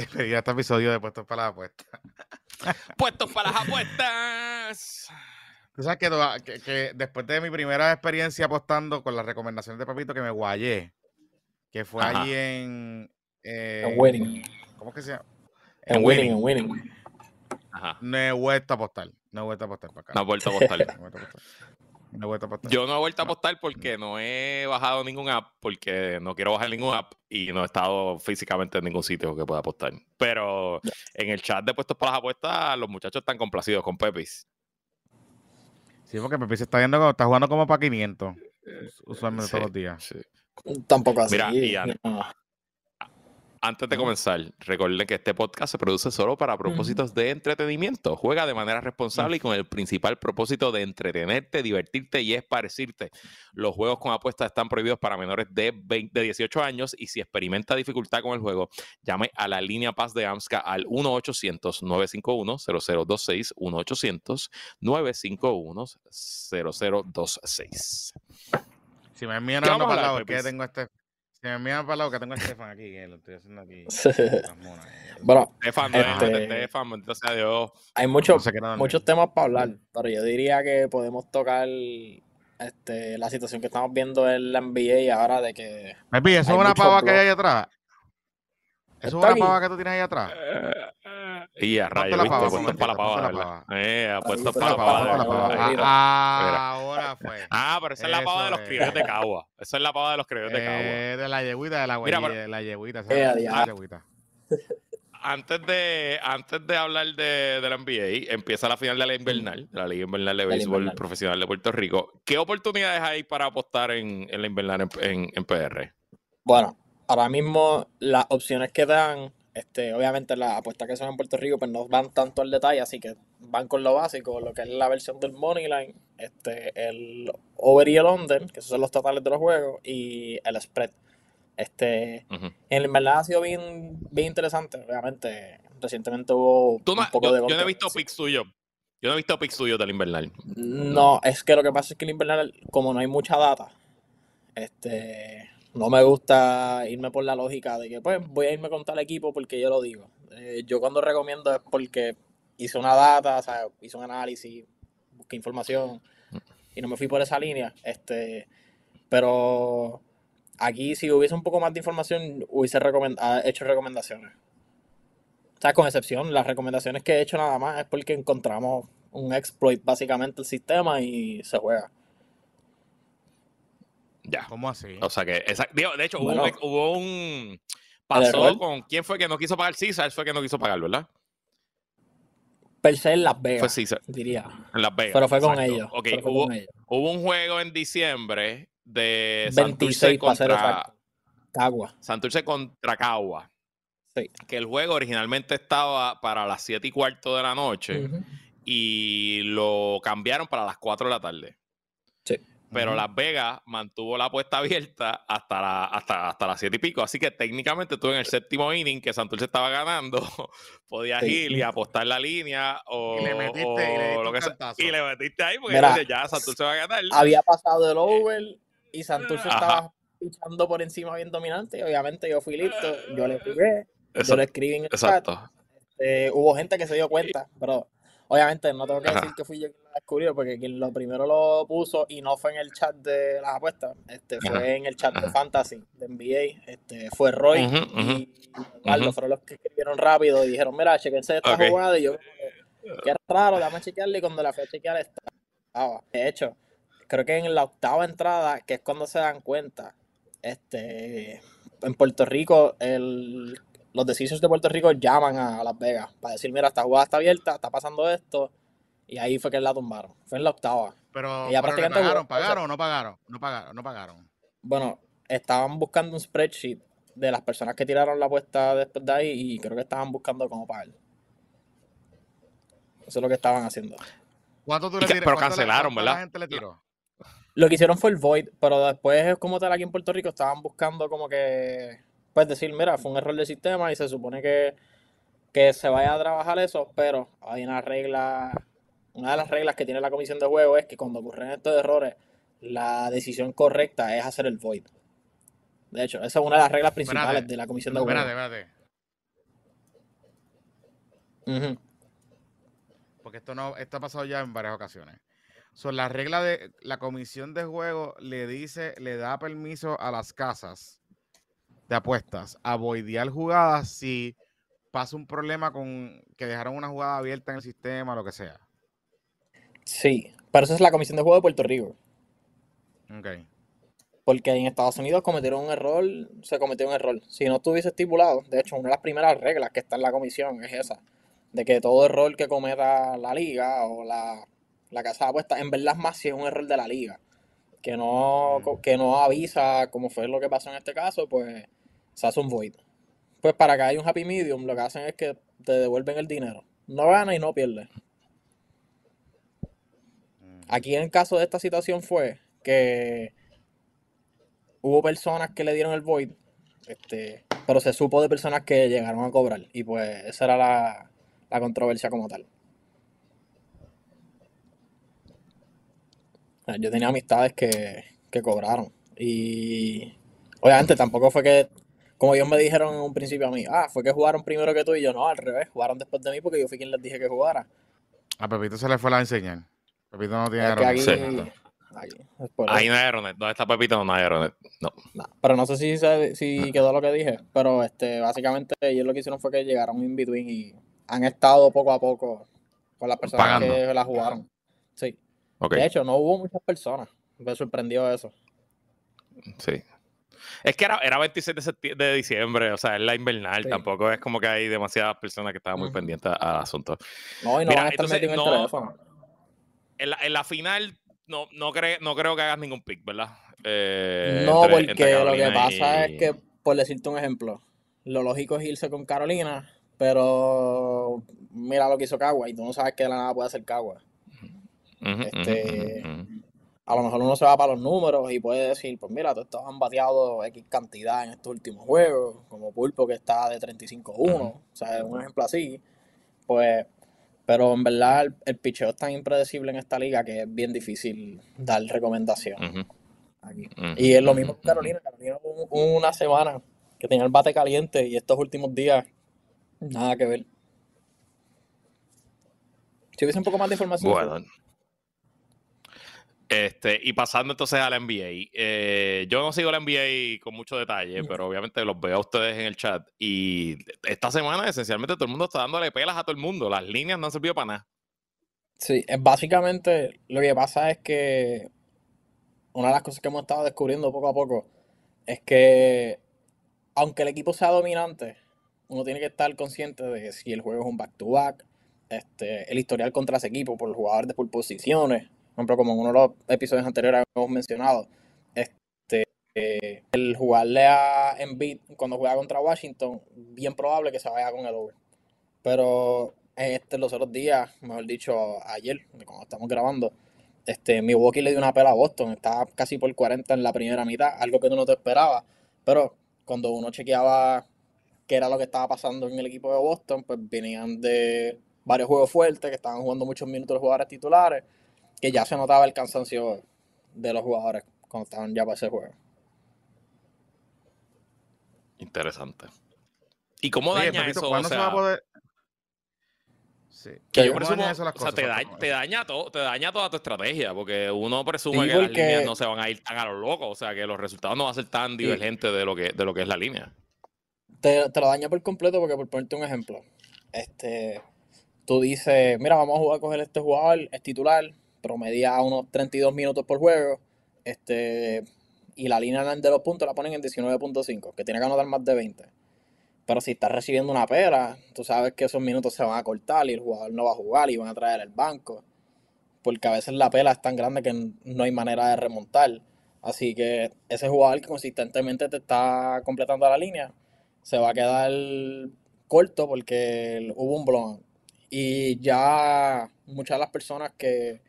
Despedida este episodio de Puestos para las Apuestas. Puestos para las apuestas. Tú sabes que, toda- que- que después de mi primera experiencia apostando con las recomendaciones de Papito que me guayé, que fue Ajá. allí en... eh, En Winning. ¿Cómo es que se llama? En winning, en winning. Ajá. No he vuelto a apostar. No he vuelto a apostar para acá. No he vuelto a apostar. No he vuelto a apostar. No he vuelto a apostar. Yo no he vuelto a apostar porque no he bajado ningún app, porque no quiero bajar ningún app y no he estado físicamente en ningún sitio que pueda apostar. Pero en el chat de puestos para las apuestas, los muchachos están complacidos con Pepis. Sí, porque Pepe se está viendo está jugando como para 500. Usualmente Sí, todos los días. sí. Tampoco así. Mira, y an- no. Antes de comenzar, recuerden que este podcast se produce solo para propósitos de entretenimiento. Juega de manera responsable y con el principal propósito de entretenerte, divertirte y esparcirte. Los juegos con apuestas están prohibidos para menores de, 20 de 18 años y si experimenta dificultad con el juego, llame a la línea Paz de AMSCA al 1-800-951-0026, 1-800-951-0026. Si me envían ¿Qué hablando vamos a para el hablar, lado, es que tengo este. Si me envían para el lado, que tengo a Estefan aquí, que lo estoy haciendo aquí. bueno, Estefan, Este- Estefan, entonces adiós. hay mucho, No se muchos temas para hablar, pero yo diría que podemos tocar este, la situación que estamos viendo en la NBA ahora de que Pepi, ¿eso Hay es una pava que hay blog. ahí atrás? ¿Eso es una aquí. pava que tú tienes ahí atrás? Y a rayo, la ¿viste? Puestos para la pava. Eh, puestos para la pava. Ah, ahora fue. Ah, pero esa es la pava de los criollos de Cagua. Esa es la pava de los criollos de Cagua. Eh, de la yeguita, de la de la yeguita. Eh. La yeguita. Antes de, antes de hablar de, de la NBA, empieza la final de la invernal, de la Liga Invernal de Béisbol invernal. Profesional de Puerto Rico. ¿Qué oportunidades hay para apostar en, en la invernal en, en- en PR? Bueno, ahora mismo las opciones que dan, este, obviamente las apuestas que son en Puerto Rico, pues no van tanto al detalle, así que van con lo básico, lo que es la versión del Moneyline, este, el over y el under, que esos son los totales de los juegos, y el spread. Este, Ujú. en verdad ha sido bien, bien interesante, obviamente. Recientemente hubo Tú no- un poco yo, de yo no he visto pics tuyos. Yo no he visto pics tuyos del invernal. No, es que lo que pasa es que el invernal, como no hay mucha data, este, no me gusta irme por la lógica de que pues voy a irme con tal equipo porque yo lo digo. Eh, yo cuando recomiendo es porque hice una data, o sea, hice un análisis, busqué información y no me fui por esa línea. Este, pero aquí si hubiese un poco más de información hubiese recomend- ah, hecho recomendaciones. O sea, con excepción, las recomendaciones que he hecho nada más es porque encontramos un exploit básicamente el sistema y se juega. Ya. ¿Cómo así? O sea que, esa- digo, de hecho, hubo Bueno. un, hubo un- Pasó con. ¿Quién fue que no quiso pagar? César fue que no quiso pagar, ¿verdad? Per se en Las Fue Vegas, César. diría. En Las Vegas. Pero fue con ellos. Ok, pero fue hubo, con ellos. hubo un juego en diciembre de Santurce 26 para ser contra. Cagua. Santurce contra Cagua. Sí. Que el juego originalmente estaba para las 7 y cuarto de la noche y lo cambiaron para las 4 de la tarde. Sí. Pero. Las Vegas mantuvo la apuesta abierta hasta, la, hasta, hasta las 7 y pico. Así que técnicamente tú en el séptimo inning que Santurce estaba ganando, podías Sí. ir y apostar la línea o, Y le metiste, o y le lo que sea. Y le metiste ahí porque Mira, ya Santurce va a ganar. Había pasado el over y Santurce Ajá. estaba pichando por encima bien dominante. Y obviamente yo fui listo. Yo le jugué. Yo le escribí en el chat. Exacto. Eh, hubo gente que se dio cuenta, pero obviamente no tengo que Ajá. decir que fui yo quien lo descubrió, porque quien lo primero lo puso y no fue en el chat de las apuestas, este, fue Ajá. en el chat de. Fantasy, de NBA, este, fue Roy y Eduardo, fueron los que escribieron rápido y dijeron, mira, chequense esta Ok. jugada, y yo, qué raro, dame a chequearle, y cuando la fui a chequear estaba. De hecho, creo que en la octava entrada, que es cuando se dan cuenta, este, en Puerto Rico, el, los decisions de Puerto Rico llaman a Las Vegas para decir, mira, esta jugada está abierta, está pasando esto, y ahí fue que la tumbaron. Fue en la octava. Pero, Ella pero le prácticamente pagaron, jugó- ¿pagaron o no pagaron? No pagaron, no pagaron. Bueno, estaban buscando un spreadsheet de las personas que tiraron la apuesta después de ahí y creo que estaban buscando cómo pagar. Eso es lo que estaban haciendo. ¿Cuánto tú le pero ¿Cuánto la- cancelaron, la ¿verdad? gente le tiró? Lo que hicieron fue el void, pero después, como tal, aquí en Puerto Rico estaban buscando como que, pues decir, mira, fue un error del sistema y se supone que, que se vaya a trabajar eso, pero hay una regla, una de las reglas que tiene la comisión de juego es que cuando ocurren estos errores, la decisión correcta es hacer el void. De hecho, esa es una de las reglas principales Espérate, de la comisión de juego. Espérate, espérate. Porque esto no, esto ha pasado ya en varias ocasiones. Son la regla de la comisión de juego le dice, le da permiso a las casas de apuestas a voidear jugadas si pasa un problema con que dejaron una jugada abierta en el sistema, lo que sea. Sí, pero esa es la Comisión de Juego de Puerto Rico. Ok. Porque en Estados Unidos cometieron un error, se cometió un error. Si no estuviese estipulado, de hecho, una de las primeras reglas que está en la comisión es esa, de que todo error que cometa la liga o la, la casa de apuestas, en verdad más si es un error de la liga, que no, Mm. que no avisa como fue lo que pasó en este caso, pues se hace un void. Pues para que haya un happy medium, lo que hacen es que te devuelven el dinero. No gana y no pierde. Ujú. Aquí en el caso de esta situación fue que hubo personas que le dieron el void, este, pero se supo de personas que llegaron a cobrar. Y pues esa era la, la controversia como tal. Yo tenía amistades que, que cobraron. Y obviamente tampoco fue que, como ellos me dijeron en un principio a mí, ah, fue que jugaron primero que tú y yo, no, al revés, jugaron después de mí porque yo fui quien les dije que jugara. A Pepito se le fue la enseñar. Pepito no tiene aquí, aquí, por Ahí no hay Aeronet. ¿Dónde está Pepito? No hay Aeronet. No. No, pero no sé si, se- si quedó lo que dije, pero este, básicamente ellos lo que hicieron fue que llegaron in between y han estado poco a poco con las personas Pagando. que la jugaron. Sí. De hecho, no hubo muchas personas. Me sorprendió eso. Sí. Es que era, era 26 de, diciembre, o sea, es la invernal. Sí. Tampoco es como que hay demasiadas personas que estaban muy pendientes al asunto. No, y no Mira, van a estar entonces, en el no- teléfono. En la, en la final, no, no, cre- no creo que hagas ningún pick, ¿verdad? Eh, No, entre- porque entre lo que pasa y- es que, por decirte un ejemplo, lo lógico es irse con Carolina, pero mira lo que hizo Cagua y tú no sabes que de la nada puede hacer Cagua. Este. A lo mejor uno se va para los números y puede decir, pues mira, tú estos han bateado X cantidad en estos últimos juegos, como Pulpo que está de 35-1, o sea, un ejemplo así, pues, pero en verdad el, el picheo es tan impredecible en esta liga que es bien difícil dar recomendación aquí. Y es lo mismo con Carolina, Carolina hubo un- una semana que tenía el bate caliente y estos últimos días, nada que ver. Si hubiese un poco más de información, Bueno. Este, y pasando entonces a la NBA. eh, yo no sigo la NBA con mucho detalle, pero obviamente los veo a ustedes en el chat. Y esta semana, esencialmente, todo el mundo está dándole pelas a todo el mundo. Las líneas no han servido para nada. Sí, es básicamente lo que pasa es que una de las cosas que hemos estado descubriendo poco a poco es que aunque el equipo sea dominante, uno tiene que estar consciente de que si el juego es un back-to-back, este, el historial contra ese equipo por jugadores por posiciones, ejemplo, como en uno de los episodios anteriores hemos mencionado, este, eh, el jugarle a Embiid cuando juega contra Washington, bien probable que se vaya con el over. Pero este, los otros días, mejor dicho, ayer, cuando estamos grabando, este, Milwaukee le dio una pela a Boston, estaba casi por 40 en la primera mitad, algo que tú no te esperabas. Pero cuando uno chequeaba qué era lo que estaba pasando en el equipo de Boston, pues venían de varios juegos fuertes, que estaban jugando muchos minutos los jugadores titulares, que ya se notaba el cansancio de los jugadores cuando estaban ya para ese juego. Interesante. ¿Y cómo Oye, daña eso? O ¿cuándo se va a poder? Sí. que yo ¿Cómo presumo, daña eso las o sea, cosas? te, da- te daña todo, te daña toda tu estrategia, porque uno presume Sí, que las líneas no se van a ir tan a lo loco, o sea, que los resultados no van a ser tan divergentes de lo que, de lo que es la línea. te, te lo daña por completo porque por ponerte un ejemplo, este, tú dices, mira, vamos a jugar a coger este jugador, es titular, promedia unos 32 minutos por juego, este, y la línea de los puntos la ponen en 19.5, que tiene que anotar más de 20. Pero si estás recibiendo una pera, tú sabes que esos minutos se van a cortar y el jugador no va a jugar y van a traer el banco. Porque a veces la pela es tan grande que no hay manera de remontar. Así que ese jugador que consistentemente te está completando la línea se va a quedar corto porque hubo un blown. Y ya muchas de las personas que,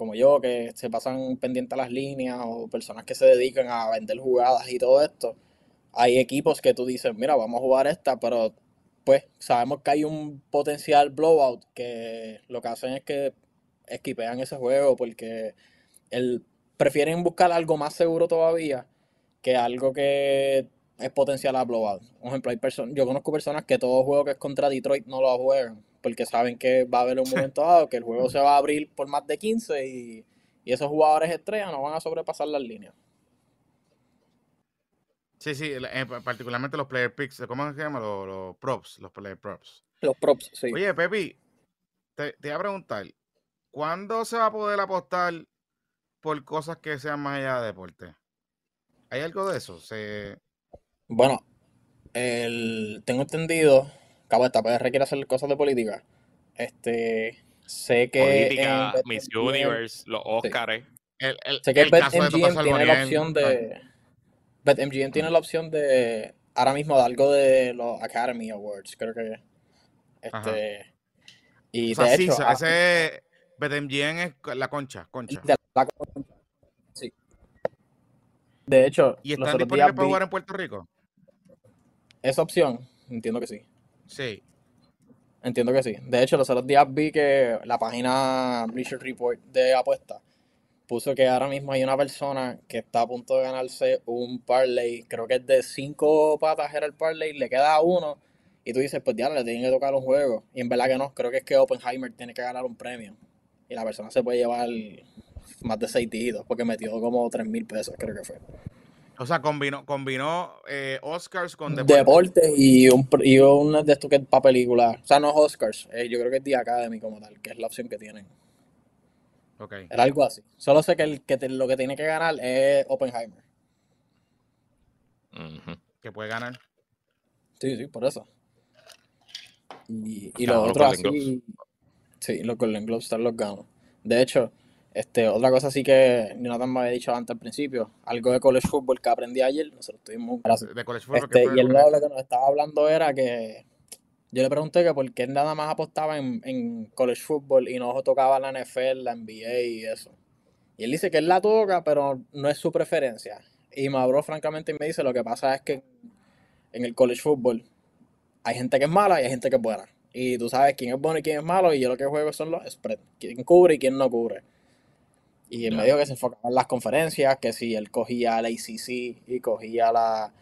como yo, que se pasan pendientes a las líneas o personas que se dedican a vender jugadas y todo esto, hay equipos que tú dices, mira, vamos a jugar esta, pero pues sabemos que hay un potencial blowout que lo que hacen es que esquipean ese juego porque el, prefieren buscar algo más seguro todavía que algo que es potencial a blowout. Por ejemplo, hay personas, yo conozco personas que todo juego que es contra Detroit no lo juegan porque saben que va a haber un momento dado que el juego se va a abrir por más de 15 y, y esos jugadores estrellas no van a sobrepasar las líneas. Sí, sí, eh, particularmente los player picks, ¿cómo se llama? Los, los, props, los player props. Los props, sí. Oye, Pepi, te, te voy a preguntar, ¿cuándo se va a poder apostar por cosas que sean más allá de deporte? ¿Hay algo de eso? Se... Bueno, el, tengo entendido, cabo esta PR quiere hacer cosas de política. Este, sé que política, Miss Universe, los Oscars. El, el, sé que el caso de BetMGM tiene la opción ah, de BetMGM tiene la opción de ahora mismo de algo de los Academy Awards, creo que Ajá. este y o sea, de sí, hecho ese- ah, ese BetMGM es la concha, concha. de la- sí. De hecho, ¿Y están disponibles para jugar en Puerto Rico? esa opción, entiendo que sí. Sí. Entiendo que sí. De hecho, los otros días vi que la página Bleacher Report de apuestas puso que ahora mismo hay una persona que está a punto de ganarse un parlay, creo que es de cinco patas era el parlay, le queda uno, y tú dices, pues ya le tienen que tocar un juego. Y en verdad que no, creo que es que Oppenheimer tiene que ganar un premio. Y la persona se puede llevar más de seis dígitos, porque metió como tres mil pesos, creo que fue. O sea, combinó, combinó eh, Oscars con deporte. Deporte y un, y un de esto que es para películas. O sea, no es Oscars, eh, yo creo que es The Academy como tal, que es la opción que tienen. Ok. Era algo así. Solo sé que, el, que te- lo que tiene que ganar es Oppenheimer. Que puede ganar. Sí, sí, por eso. Y, y Ganó los otros así. Sí, los Golden Globes están los ganos. De hecho, este, otra cosa así que Jonathan me había dicho antes al principio, algo de college football que aprendí ayer, nosotros tuvimos De college football. Este, y correcto. lo, lo que nos estaba hablando era que yo le pregunté que por qué él nada más apostaba en, en college football y no tocaba la NFL, la NBA y eso. Y él dice que él la toca, pero no es su preferencia. Y me habló francamente y me dice, lo que pasa es que en el college football hay gente que es mala y hay gente que es buena. Y tú sabes quién es bueno y quién es malo, y yo lo que juego son los spreads. Quién cubre y quién no cubre. Y él me Ya. dijo que se enfocaba en las conferencias, que si él cogía la ACC y cogía la,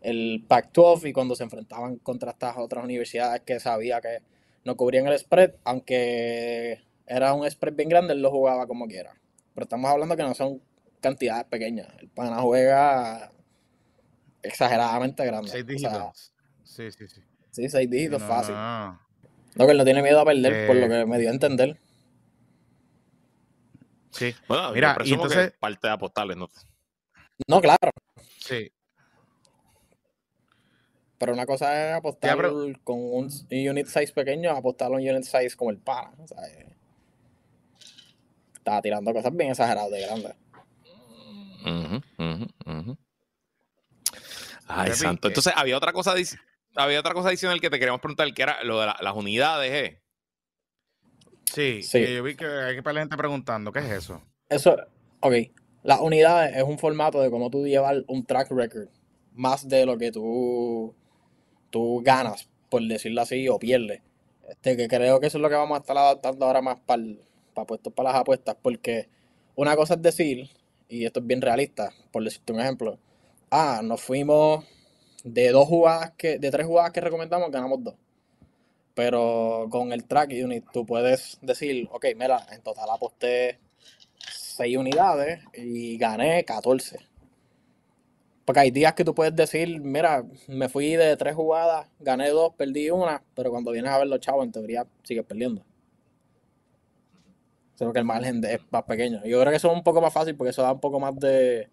el Pac-12 y cuando se enfrentaban contra estas otras universidades que sabía que no cubrían el spread, aunque era un spread bien grande, él lo jugaba como quiera. Pero estamos hablando que no son cantidades pequeñas. El pana juega exageradamente grande. Seis O sea, dígitos. Sí, sí, sí. sí, seis dígitos No, fácil. no. No, que él no tiene miedo a perder, por lo Eh, que me dio a entender. Sí, Bueno, Mira, yo y presumo que entonces- parte de apostarles, ¿no? No, claro. sí. Pero una cosa es apostar Ya, con un unit size pequeño, apostar a un unit size como el pana. O sea, estaba tirando cosas bien exageradas de grande. Ujú, ujú, ujú. Ay, santo. Entonces, había otra cosa había otra cosa adicional que te queríamos preguntar, que era lo de la- las unidades, ¿eh? Sí, Sí. que yo vi que hay que para la gente preguntando, ¿qué es eso? Eso, ok. Las unidades es un formato de cómo tú llevar un track record. Más de lo que tú, tú ganas, por decirlo así, o pierdes. Este, que creo que eso es lo que vamos a estar adaptando ahora más para puestos para las apuestas. Porque una cosa es decir, y esto es bien realista, por decirte un ejemplo. Ah, nos fuimos de dos jugadas que, de tres jugadas que recomendamos, ganamos dos. Pero con el track unit tú puedes decir, ok, mira, en total aposté 6 unidades y gané 14. Porque hay días que tú puedes decir, mira, me fui de tres jugadas, gané dos, perdí una, pero cuando vienes a ver los chavos, en teoría sigues perdiendo. Solo que el margen es más pequeño. Yo creo que eso es un poco más fácil porque eso da un poco más de.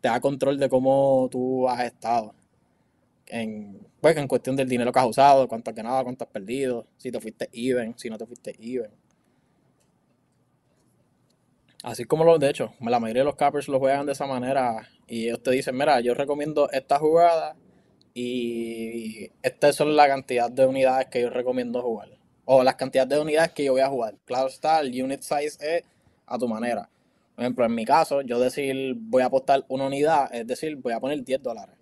te da control de cómo tú has estado. En, pues, en cuestión del dinero que has usado, cuánto has ganado, cuánto has perdido, si te fuiste even, si no te fuiste even. Así como lo, de hecho, la mayoría de los cappers lo juegan de esa manera y ellos te dicen, mira, yo recomiendo esta jugada y esta son la cantidad de unidades que yo recomiendo jugar. O las cantidades de unidades que yo voy a jugar. Claro está, el unit size es a tu manera. Por ejemplo, en mi caso, yo decir voy a apostar una unidad, es decir, voy a poner 10 dólares.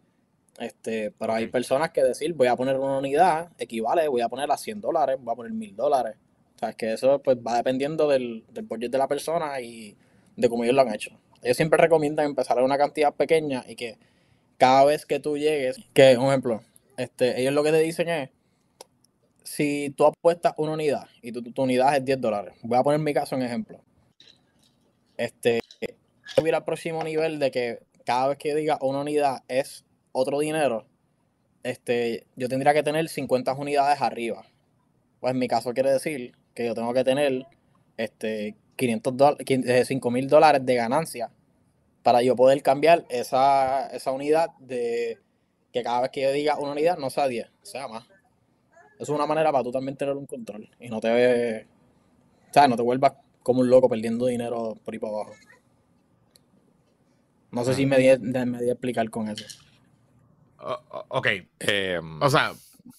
Este, pero hay personas que decir voy a poner una unidad, equivale, voy a poner a 100 dólares, voy a poner 1000 dólares. O sea, es que eso pues va dependiendo del, del budget de la persona y de cómo ellos lo han hecho. Ellos siempre recomiendan empezar a una cantidad pequeña y que cada vez que tú llegues, que un ejemplo, este, ellos lo que te dicen es, si tú apuestas una unidad y tu, tu unidad es 10 dólares, voy a poner mi caso en ejemplo. Este, subir al próximo nivel de que cada vez que diga una unidad es otro dinero, este, yo tendría que tener 50 unidades arriba. Pues en mi caso quiere decir que yo tengo que tener este, 500 5 mil dólares de ganancia para yo poder cambiar esa, esa unidad de que cada vez que yo diga una unidad no sea 10, sea más. Eso es una manera para tú también tener un control y no te, o sea, no te vuelvas como un loco perdiendo dinero por ahí para abajo. No sé si me di, me di a explicar con eso. Ok. Em, o sea,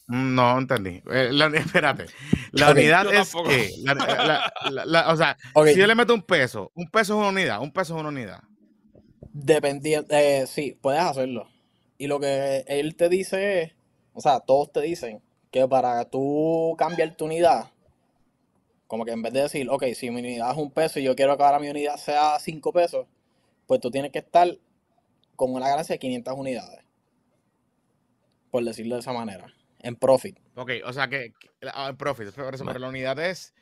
no entendí. Eh, espérate. La unidad es que. o sea, si yo le meto un peso, un peso es una unidad, un peso es una unidad. Dependiendo. Eh, sí, puedes hacerlo. Y lo que él te dice es. O sea, todos te dicen que para tú cambiar tu unidad, como que en vez de decir, ok, si mi unidad es un peso y yo quiero que ahora mi unidad sea cinco pesos, pues tú tienes que estar con una ganancia de 500 unidades. Por decirlo de esa manera. En profit. Ok, o sea que ah, en profit, pero, la unidad es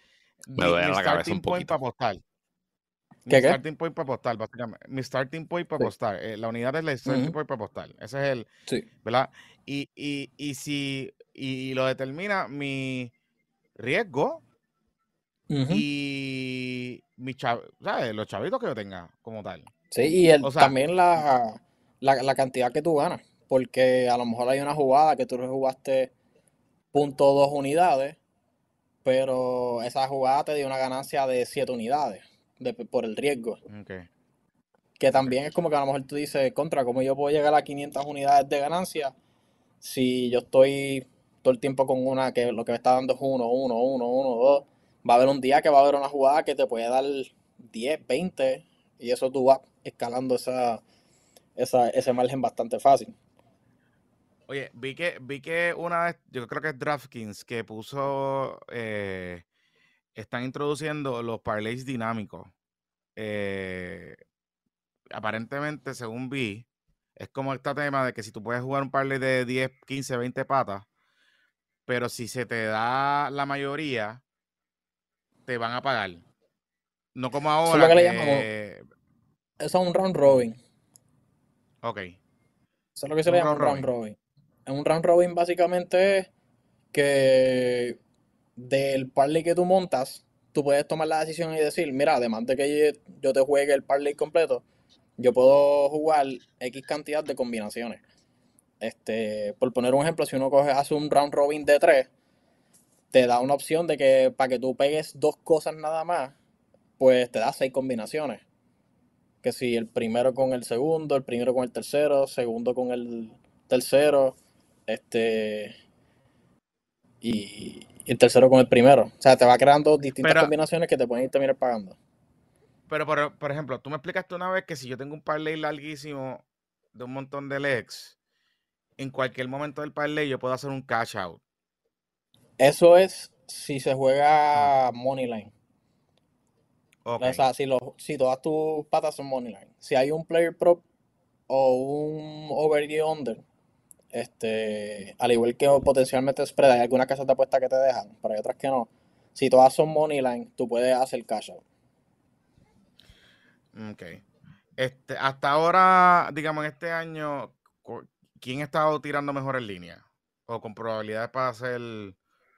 mi, starting point para apostar. Mi ¿Qué, starting point para apostar, básicamente. Mi starting point para apostar. Eh, la unidad es la starting point para apostar. Ese es el. Sí. ¿Verdad? Y, y, y si. Y lo determina mi riesgo y mi chav ¿sabes? los chavitos que yo tenga como tal. Sí, y el, también la, la, cantidad que tú ganas. Porque a lo mejor hay una jugada que tú jugaste punto dos unidades, pero esa jugada te dio una ganancia de 7 unidades por el riesgo. Que también es como que a lo mejor tú dices, contra, ¿cómo yo puedo llegar a 500 unidades de ganancia si yo estoy todo el tiempo con una que lo que me está dando es 1, 1, 1, 1, 2? Va a haber un día que va a haber una jugada que te puede dar 10, 20, y eso tú vas escalando esa, esa, ese margen bastante fácil. Oye, vi que, vi que una vez, yo creo que es DraftKings, que puso, eh, están introduciendo los parlays dinámicos. Eh, aparentemente, según vi, es como este tema de que si tú puedes jugar un parlay de 10, 15, 20 patas, pero si se te da la mayoría, te van a pagar. No como ahora. Eso es que. Eso es un round robin. Ok. Eso es lo que se le llama un round robin. Un round robin básicamente es que del parlay que tú montas, tú puedes tomar la decisión y decir, mira, además de que yo te juegue el parlay completo, yo puedo jugar X cantidad de combinaciones. Este, por poner un ejemplo, si uno coge, hace un round robin de 3, te da una opción de que para que tú pegues dos cosas nada más, pues te da seis combinaciones. Que si el primero con el segundo, el primero con el tercero, segundo con el tercero, este y, el tercero con el primero. O sea, te va creando distintas combinaciones que te pueden ir terminar pagando. Pero, por, por ejemplo, tú me explicaste una vez que si yo tengo un parlay larguísimo de un montón de legs, en cualquier momento del parlay yo puedo hacer un cash out. Eso es si se juega Moneyline. O sea, si, si todas tus patas son Moneyline. Si hay un player prop o un over y under, este, al igual que potencialmente spread, hay algunas casas de apuesta que te dejan, pero hay otras que no. Si todas son Moneyline, tú puedes hacer cash out. Ok. Este, hasta ahora, digamos, en este año, ¿quién ha estado tirando mejor en línea? O con probabilidades para hacer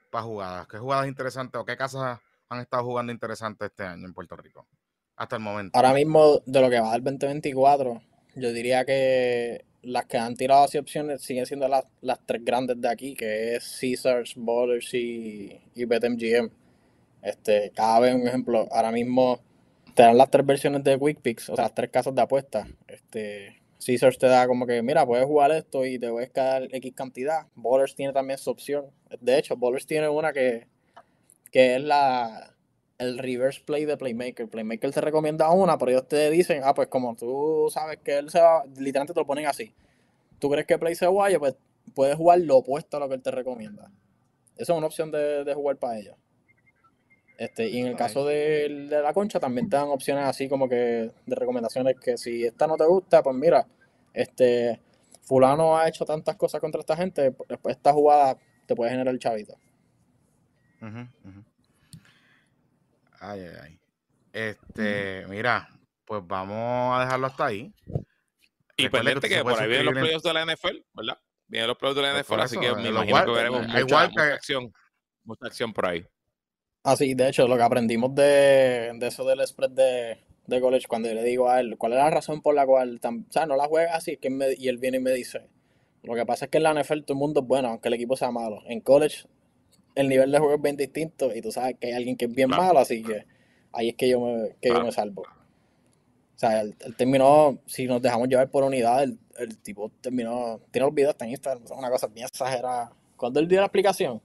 para jugadas? ¿Qué jugadas interesantes o qué casas han estado jugando interesantes este año en Puerto Rico? Hasta el momento. Ahora mismo, de lo que va del 2024, yo diría que las que han tirado así opciones siguen siendo las, las tres grandes de aquí, que es Caesars, Bowlers y, y BetMGM. Este, cada vez un ejemplo, ahora mismo te dan las tres versiones de Quick Picks, o sea, las tres casas de apuestas. Este, Caesars te da como que, mira, puedes jugar esto y te puedes quedar X cantidad. Bowlers tiene también su opción. De hecho, Bowlers tiene una que, que es la el reverse play de Playmaker. Playmaker te recomienda una, pero ellos te dicen, ah, pues como tú sabes que él se va, literalmente te lo ponen así. Tú crees que Play se vaya, pues puedes jugar lo opuesto a lo que él te recomienda. Esa es una opción de, de jugar para ellos. Este, y en el caso de, la concha también te dan opciones así como que de recomendaciones que si esta no te gusta, pues mira, este fulano ha hecho tantas cosas contra esta gente, después esta jugada te puede generar el chavito. Ujú. Ay, ay, ay. Este, mira, pues vamos a dejarlo hasta ahí. Y pendiente que por ahí vienen los playoffs de la NFL, ¿verdad? Vienen los playoffs de la Pues NFL, así eso, que me imagino que veremos hay mucha, wild mucha card. acción. Mucha acción por ahí. Ah, sí, de hecho, lo que aprendimos de, de eso del spread de, de college, cuando yo le digo a él, ¿cuál es la razón por la cual, o sea, no la juega así? Que él me- y él viene y me dice, lo que pasa es que en la NFL todo el mundo es bueno, aunque el equipo sea malo. En college, el nivel de juego es bien distinto y tú sabes que hay alguien que es bien Claro. malo, así que ahí es que yo me, que yo me salvo. O sea, él, terminó, si nos dejamos llevar por unidad, el, el tipo terminó, tiene los videos hasta en Instagram, una cosa bien exagerada. Cuando él dio la explicación,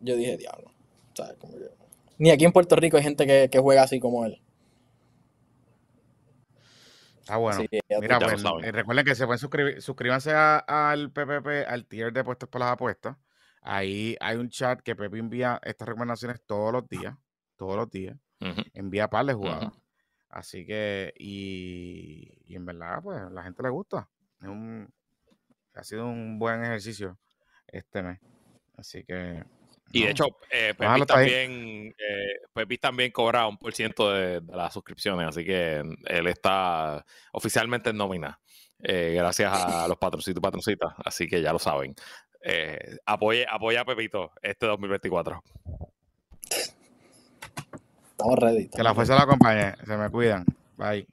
yo dije, diablo. O sea, como que- Ni aquí en Puerto Rico hay gente que, que juega así como él. Está bueno. Mira, pues eh, recuerden que se pueden suscribir, suscríbanse a- al PPP, al tier de puestos para las apuestas. Ahí hay un chat que Pepe envía estas recomendaciones todos los días, todos los días. Envía par de jugadas. Así que, y, y en verdad, pues la gente le gusta. Es un, ha sido un buen ejercicio este mes. Así que. Y de hecho, eh, Pepis, también, eh, Pepis también cobra un por ciento de, de las suscripciones, así que él está oficialmente en nómina, eh, gracias a los patrocitos y patrocitas, así que ya lo saben. Eh, apoye, apoya a Pepito este 2024. Estamos ready. que la estamos fuerza la acompañe. Se me cuidan. Bye.